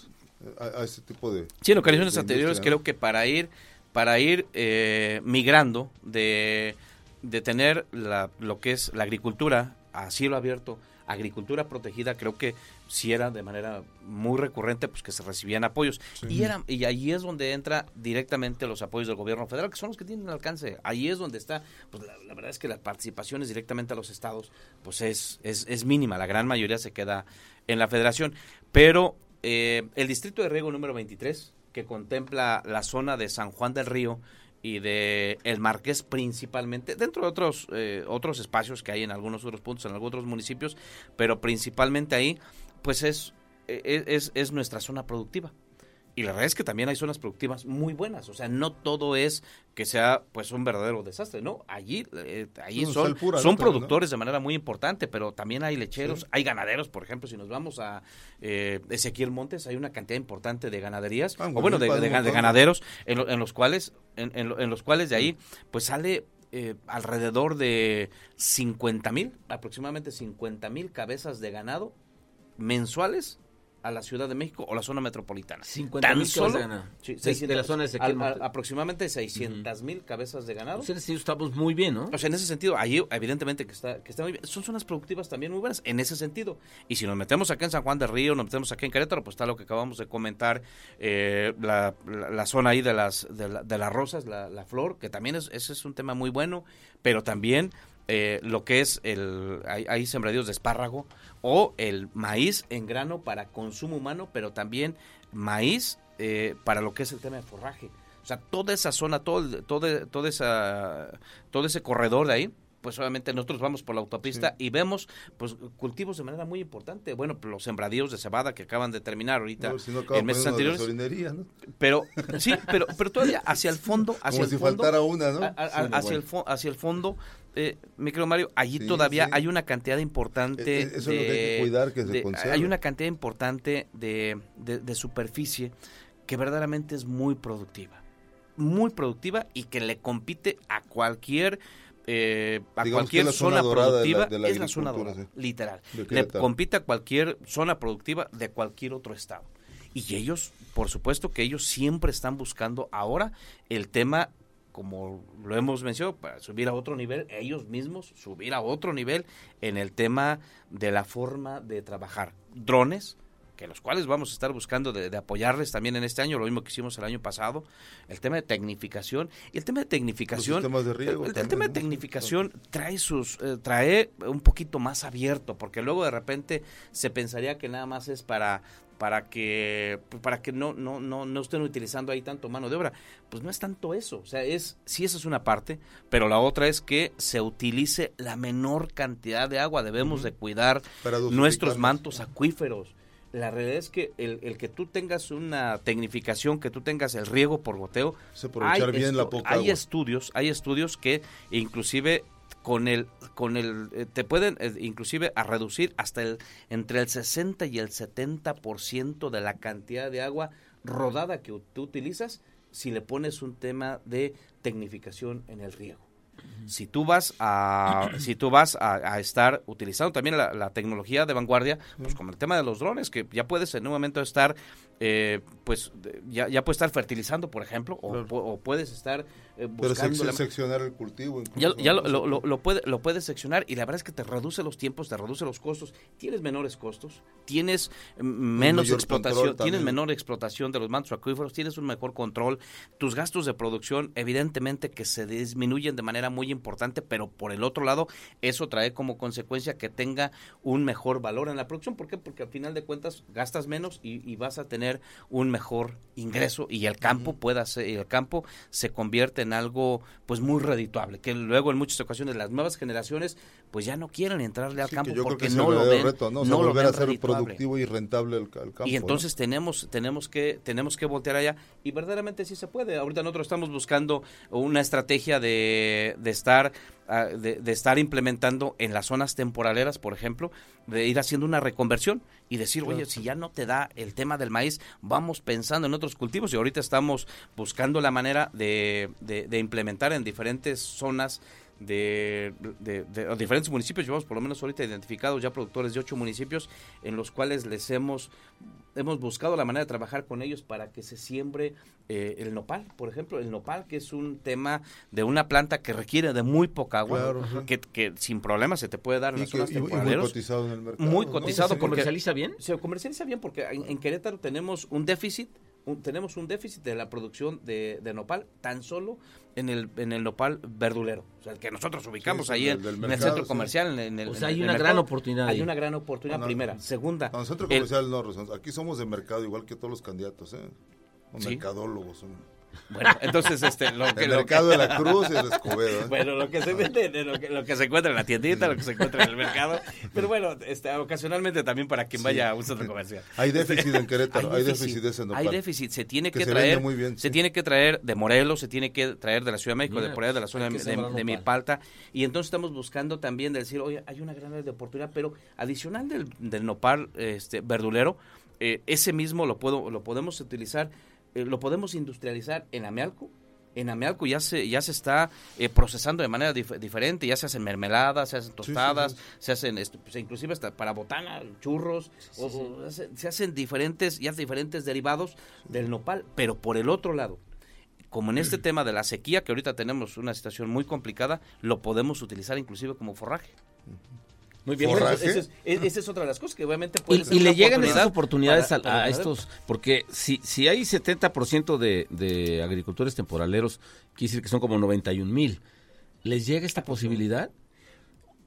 a, a este tipo de... Sí, en ocasiones de anteriores creo que para ir para ir eh, migrando de, de tener la, lo que es la agricultura a cielo abierto, agricultura protegida, creo que sí era de manera muy recurrente pues que se recibían apoyos. Y era y ahí es donde entra directamente los apoyos del gobierno federal que son los que tienen alcance. Ahí es donde está pues la, la verdad es que las participaciones directamente a los estados pues es, es, es mínima. La gran mayoría se queda en la federación. Pero eh, el distrito de riego número 23 que contempla la zona de San Juan del Río y de El Marqués principalmente, dentro de otros, eh, otros espacios que hay en algunos otros puntos, en algunos otros municipios, pero principalmente ahí, pues es, es, es- es nuestra zona productiva. Y la verdad es que también hay zonas productivas muy buenas, o sea, no todo es que sea pues un verdadero desastre, ¿no? Allí, eh, allí No, son, son productores de manera muy importante, pero también hay lecheros, hay ganaderos, por ejemplo, si nos vamos a eh, Ezequiel Montes, hay una cantidad importante de ganaderías, Ah, o bueno, de, ganaderos, en, lo- en los cuales, en, en en los cuales de ahí, pues sale eh, alrededor de 50 mil, aproximadamente 50 mil cabezas de ganado mensuales a la Ciudad de México o la zona metropolitana. 50 Tan mil cabezas solo- de ganado. Sí, De- 600 de la zona de Ezequiel aproximadamente 600 mil cabezas de ganado. Pues en ese sentido estamos muy bien, ¿no? O sea, en ese sentido, ahí evidentemente que está, que está muy bien. Son zonas productivas también muy buenas, en ese sentido. Y si nos metemos acá en San Juan del Río, nos metemos aquí en Querétaro, pues está lo que acabamos de comentar, eh, la, la- la zona ahí de las, de, la- de las rosas, la, la flor, que también es, ese es un tema muy bueno, pero también eh, lo que es el, hay, hay sembradíos de espárrago o el maíz en grano para consumo humano, pero también maíz eh, para lo que es el tema de forraje. O sea, toda esa zona, todo, todo, toda esa, todo ese corredor de ahí, pues obviamente nosotros vamos por la autopista y vemos pues cultivos de manera muy importante. Bueno, los sembradíos de cebada que acaban de terminar ahorita No, si no en meses anteriores. Pero sí, pero pero todavía hacia el fondo, hacia Como el si fondo, faltara una, ¿no? a- a- Sí, no, hacia, bueno. el fo- hacia el fondo, eh, mi querido Mario, allí Sí, todavía sí. hay una cantidad importante eh, eso es lo que hay que de- cuidar, que se de- conserve. Hay una cantidad importante de, de- de superficie que verdaderamente es muy productiva. Muy productiva y que le compite a cualquier eh, a Digamos cualquier zona zona, dorada de la- productiva de la es la zona dorada, sí. literal. De Le compite a cualquier zona productiva de cualquier otro estado. Y ellos, por supuesto que ellos siempre están buscando ahora el tema, como lo hemos mencionado, para subir a otro nivel, ellos mismos subir a otro nivel en el tema de la forma de trabajar. Drones, que los cuales vamos a estar buscando de, de apoyarles también en este año, lo mismo que hicimos el año pasado, el tema de tecnificación y el tema de tecnificación, de riego el, el también, tema de ¿no? tecnificación trae sus, eh, trae un poquito más abierto, porque luego de repente se pensaría que nada más es para para que para que no no no no estén utilizando ahí tanto mano de obra. Pues no es tanto eso o sea es sí esa es una parte pero la otra es que se utilice la menor cantidad de agua. Debemos de cuidar nuestros mantos acuíferos. La realidad es que el, el que tú tengas una tecnificación, que tú tengas el riego por goteo, Es aprovechar bien la estu- poca hay agua. estudios, hay estudios que inclusive con el con el eh, te pueden eh, inclusive a reducir hasta el entre el 60 y el 70% de la cantidad de agua rodada que tú utilizas si le pones un tema de tecnificación en el riego. Si tú vas a si tú vas a, a estar utilizando también la, la tecnología de vanguardia, pues como el tema de los drones, que ya puedes en un momento estar, eh, pues ya, ya puedes estar fertilizando, por ejemplo, o, Claro. o puedes estar eh, Pero buscando la- seccionar el cultivo. ya, incluso, ya lo, lo, lo- lo puede, lo puedes seccionar y la verdad es que te reduce los tiempos, te reduce los costos, tienes menores costos, tienes menos explotación, tienes menor explotación de los mantos acuíferos, tienes un mejor control, tus gastos de producción evidentemente que se disminuyen de manera muy importante, pero por el otro lado eso trae como consecuencia que tenga un mejor valor en la producción, ¿por qué? Porque al final de cuentas gastas menos y, y vas a tener un mejor ingreso y el campo pueda ser, el campo se convierte en algo pues muy redituable, que luego en muchas ocasiones las nuevas generaciones pues ya no quieren entrarle al Sí, campo porque no lo ven, reto, ¿no? O no sea, lo volver a ven ser redituable. productivo y rentable el, el campo. Y ¿no? entonces tenemos tenemos que tenemos que voltear allá y verdaderamente sí se puede. Ahorita nosotros estamos buscando una estrategia de, de estar ah, de, de estar implementando en las zonas temporaleras, por ejemplo, de ir haciendo una reconversión y decir, oye, si ya no te da el tema del maíz, vamos pensando en otros cultivos y ahorita estamos buscando la manera de, de- de implementar en diferentes zonas de, de- de- diferentes municipios, llevamos por lo menos ahorita identificados ya productores de ocho municipios en los cuales les hemos hemos buscado la manera de trabajar con ellos para que se siembre eh, el nopal, por ejemplo, el nopal que es un tema de una planta que requiere de muy poca agua, Claro, que, que sin problema se te puede dar en Y, las que- zonas y- muy cotizado en el mercado. Muy ¿no? cotizado ¿Se porque- comercializa bien? Se comercializa bien porque en, en Querétaro tenemos un déficit, un- tenemos un déficit de la producción de, de nopal tan solo en el en el nopal verdulero, o sea, el que nosotros ubicamos Sí, ahí en, el centro sí. comercial, en, en el, O en sea, el- hay en el una gran oportunidad Hay ahí. una gran oportunidad, primera. no. Segunda, No, centro el- comercial no, aquí somos de mercado igual que todos los candidatos, ¿eh? O Sí. mercadólogos. son. Bueno, entonces este lo que El lo que- mercado de la Cruz y el Escobedo. ¿eh? Bueno, lo que se vende, de lo que, lo que se encuentra en la tiendita, lo que se encuentra en el mercado. Pero bueno, este, ocasionalmente también para quien Sí. vaya a un centro comercial. Hay déficit en Querétaro, hay déficit de ese Hay déficit, se tiene Que que, se traer, muy bien, se tiene que traer de Morelos, se tiene que traer de la Ciudad de México, Mira, de por allá de la pues, zona de, de, de. Milpalta, y entonces estamos buscando también de decir, oye, hay una gran área de oportunidad, pero adicional del, del nopal este, verdulero, eh, ese mismo lo puedo lo podemos utilizar, lo podemos industrializar en Amealco, en Amealco ya se ya se está eh, procesando de manera dif- diferente, ya se hacen mermeladas, se hacen tostadas, se hacen este, pues, inclusive hasta para botana, churros, o- o se, se hacen diferentes ya diferentes derivados del nopal, pero por el otro lado, como en este tema de la sequía que ahorita tenemos una situación muy complicada, lo podemos utilizar inclusive como forraje. Muy bien. Bueno, Esa es, es- esa es otra de las cosas que obviamente puede Y, ser y le llegan esas oportunidades para- a, para estos, porque si, si hay 70% de, de agricultores temporaleros, quiere decir que son como 91 mil, ¿les llega esta posibilidad?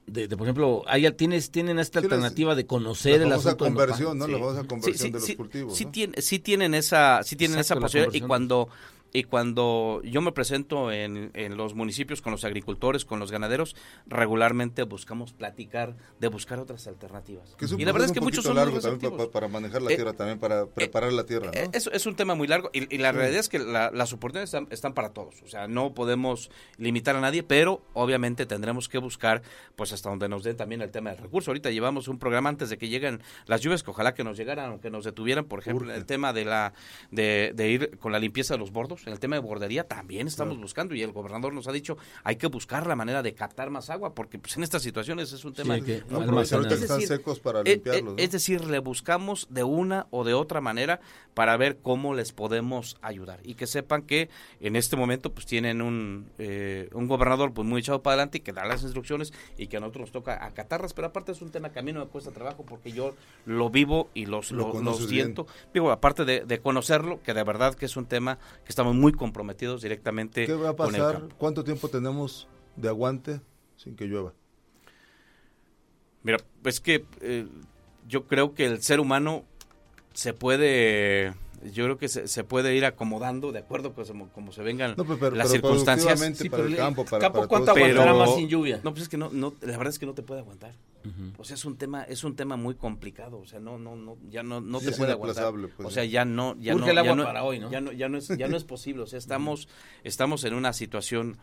De, de, por ejemplo, hay, tienes, tienen esta alternativa de conocer la el asunto del conversión, ¿no? La famosa conversión sí, de los sí, cultivos. sí ¿no? tiene- sí tienen esa, sí tienen Exacto, esa la posibilidad y cuando y cuando yo me presento en, en los municipios con los agricultores, con los ganaderos, regularmente buscamos platicar de buscar otras alternativas. Que y la verdad es que muchos son muy largo también para manejar la Eh, tierra, también para preparar la tierra, Eh, ¿no? Es, es un tema muy largo y, y la realidad es que la- las oportunidades están, están para todos. O sea, no podemos limitar a nadie, pero obviamente tendremos que buscar, pues hasta donde nos den también el tema del recurso. Ahorita llevamos un programa antes de que lleguen las lluvias, que ojalá que nos llegaran que nos detuvieran, por ejemplo, en el Urge. tema de la de, de ir con la limpieza de los bordos, en el tema de bordería también estamos buscando y el gobernador nos ha dicho hay que buscar la manera de captar más agua porque pues en estas situaciones es un tema hay que No, almacenar. aprovechar ahorita que Es están decir, secos para eh, limpiarlos, eh, ¿no? Es decir, le buscamos de una o de otra manera para ver cómo les podemos ayudar y que sepan que en este momento pues tienen un, eh, un gobernador pues muy echado para adelante y que da las instrucciones y que a nosotros nos toca acatarlas, pero aparte es un tema que a mí no me cuesta trabajo porque yo lo vivo y los, Lo lo, lo conoces siento. Digo, aparte de, de conocerlo, que de verdad que es un tema que estamos muy comprometidos directamente ¿Qué va a con el pasar? campo. ¿Cuánto tiempo tenemos de aguante sin que llueva? Mira, es que eh, yo creo que el ser humano se puede, yo creo que se, se puede ir acomodando de acuerdo con como, como se vengan No, pero, pero, las pero circunstancias. Sí, para pero el campo, para, campo, para ¿cuánto aguantará Pero- más sin lluvia? No, pues es que no, no, la verdad es que no te puede aguantar. O sea, es un tema, es un tema muy complicado. O sea, no, no, no, ya no, no Sí, te puede aguantar. pues, o sea, ya no, ya no, ya no- para hoy, ¿no? Ya no, ya no es, ya no es posible. O sea, estamos, estamos en una situación,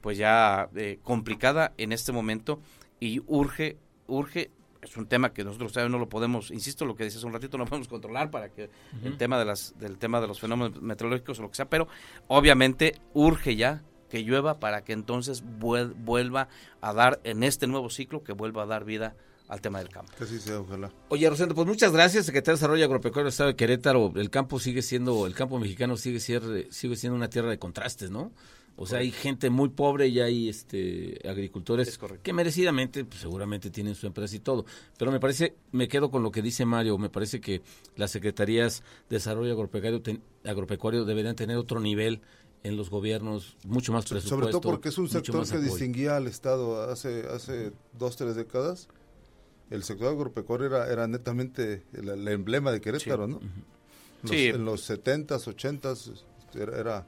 pues ya eh, complicada en este momento y urge, urge. Es un tema que nosotros todavía no lo podemos, insisto, lo que dices un ratito, no podemos controlar para que el tema de las, del tema de los fenómenos meteorológicos o lo que sea, pero obviamente urge ya que llueva para que entonces vuel- vuelva a dar en este nuevo ciclo, que vuelva a dar vida al tema del campo. Que así sea, ojalá. Oye, Rosendo, pues muchas gracias, secretario de Desarrollo Agropecuario del Estado de Querétaro. El campo sigue siendo, el campo mexicano sigue, sier- sigue siendo una tierra de contrastes, ¿no? O sea, hay gente muy pobre y hay este agricultores Es que merecidamente, pues, seguramente tienen su empresa y todo. Pero me parece, me quedo con lo que dice Mario, me parece que las secretarías de Desarrollo Agropecuario, ten- agropecuario deberían tener otro nivel en los gobiernos, mucho más presupuesto. Sobre todo porque es un sector que apoyo. distinguía al Estado hace, hace dos, tres décadas. El sector agropecuario era, era netamente el, el emblema de Querétaro, ¿no? Los- Sí. En los 70s, 80s era, era-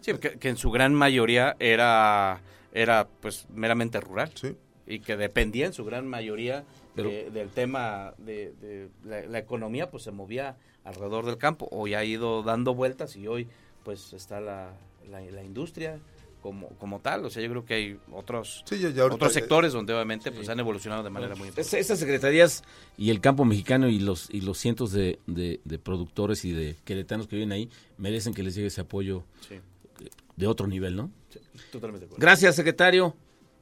Sí, que, que en su gran mayoría era, era pues meramente rural sí. y que dependía en su gran mayoría Pero- de- del tema de, de la, la economía, pues se movía alrededor del campo. Hoy ha ido dando vueltas y hoy pues está la, la, la industria como, como tal. O sea, yo creo que hay otros, Sí, ya- ya ahorita- otros sectores donde obviamente pues han evolucionado de manera muy Es- importante. Esas secretarías y el campo mexicano y los y los cientos de, de- de productores y de queretanos que viven ahí merecen que les llegue ese apoyo Sí, de otro nivel, ¿no? sí, totalmente de acuerdo. Gracias, secretario.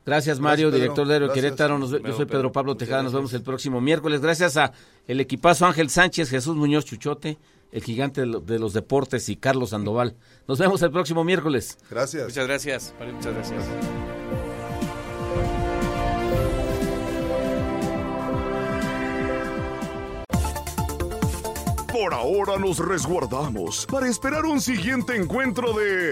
Gracias, Mario, director de Aero. Querétaro. Nos yo soy Pedro. Pablo Tejada. Nos vemos el próximo miércoles. Gracias a el equipazo Ángel Sánchez, Jesús Muñoz Chuchote, el gigante de lo- de los deportes y Carlos Sandoval. Nos vemos el próximo miércoles. Gracias. Muchas gracias, muchas gracias. Por ahora nos resguardamos para esperar un siguiente encuentro de...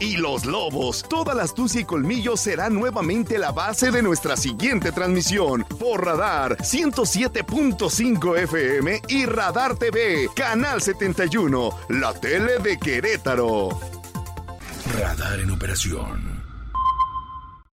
Y los lobos. Toda la astucia y colmillo será nuevamente la base de nuestra siguiente transmisión por Radar 107.5 FM y Radar TV, Canal 71, la tele de Querétaro. Radar en operación.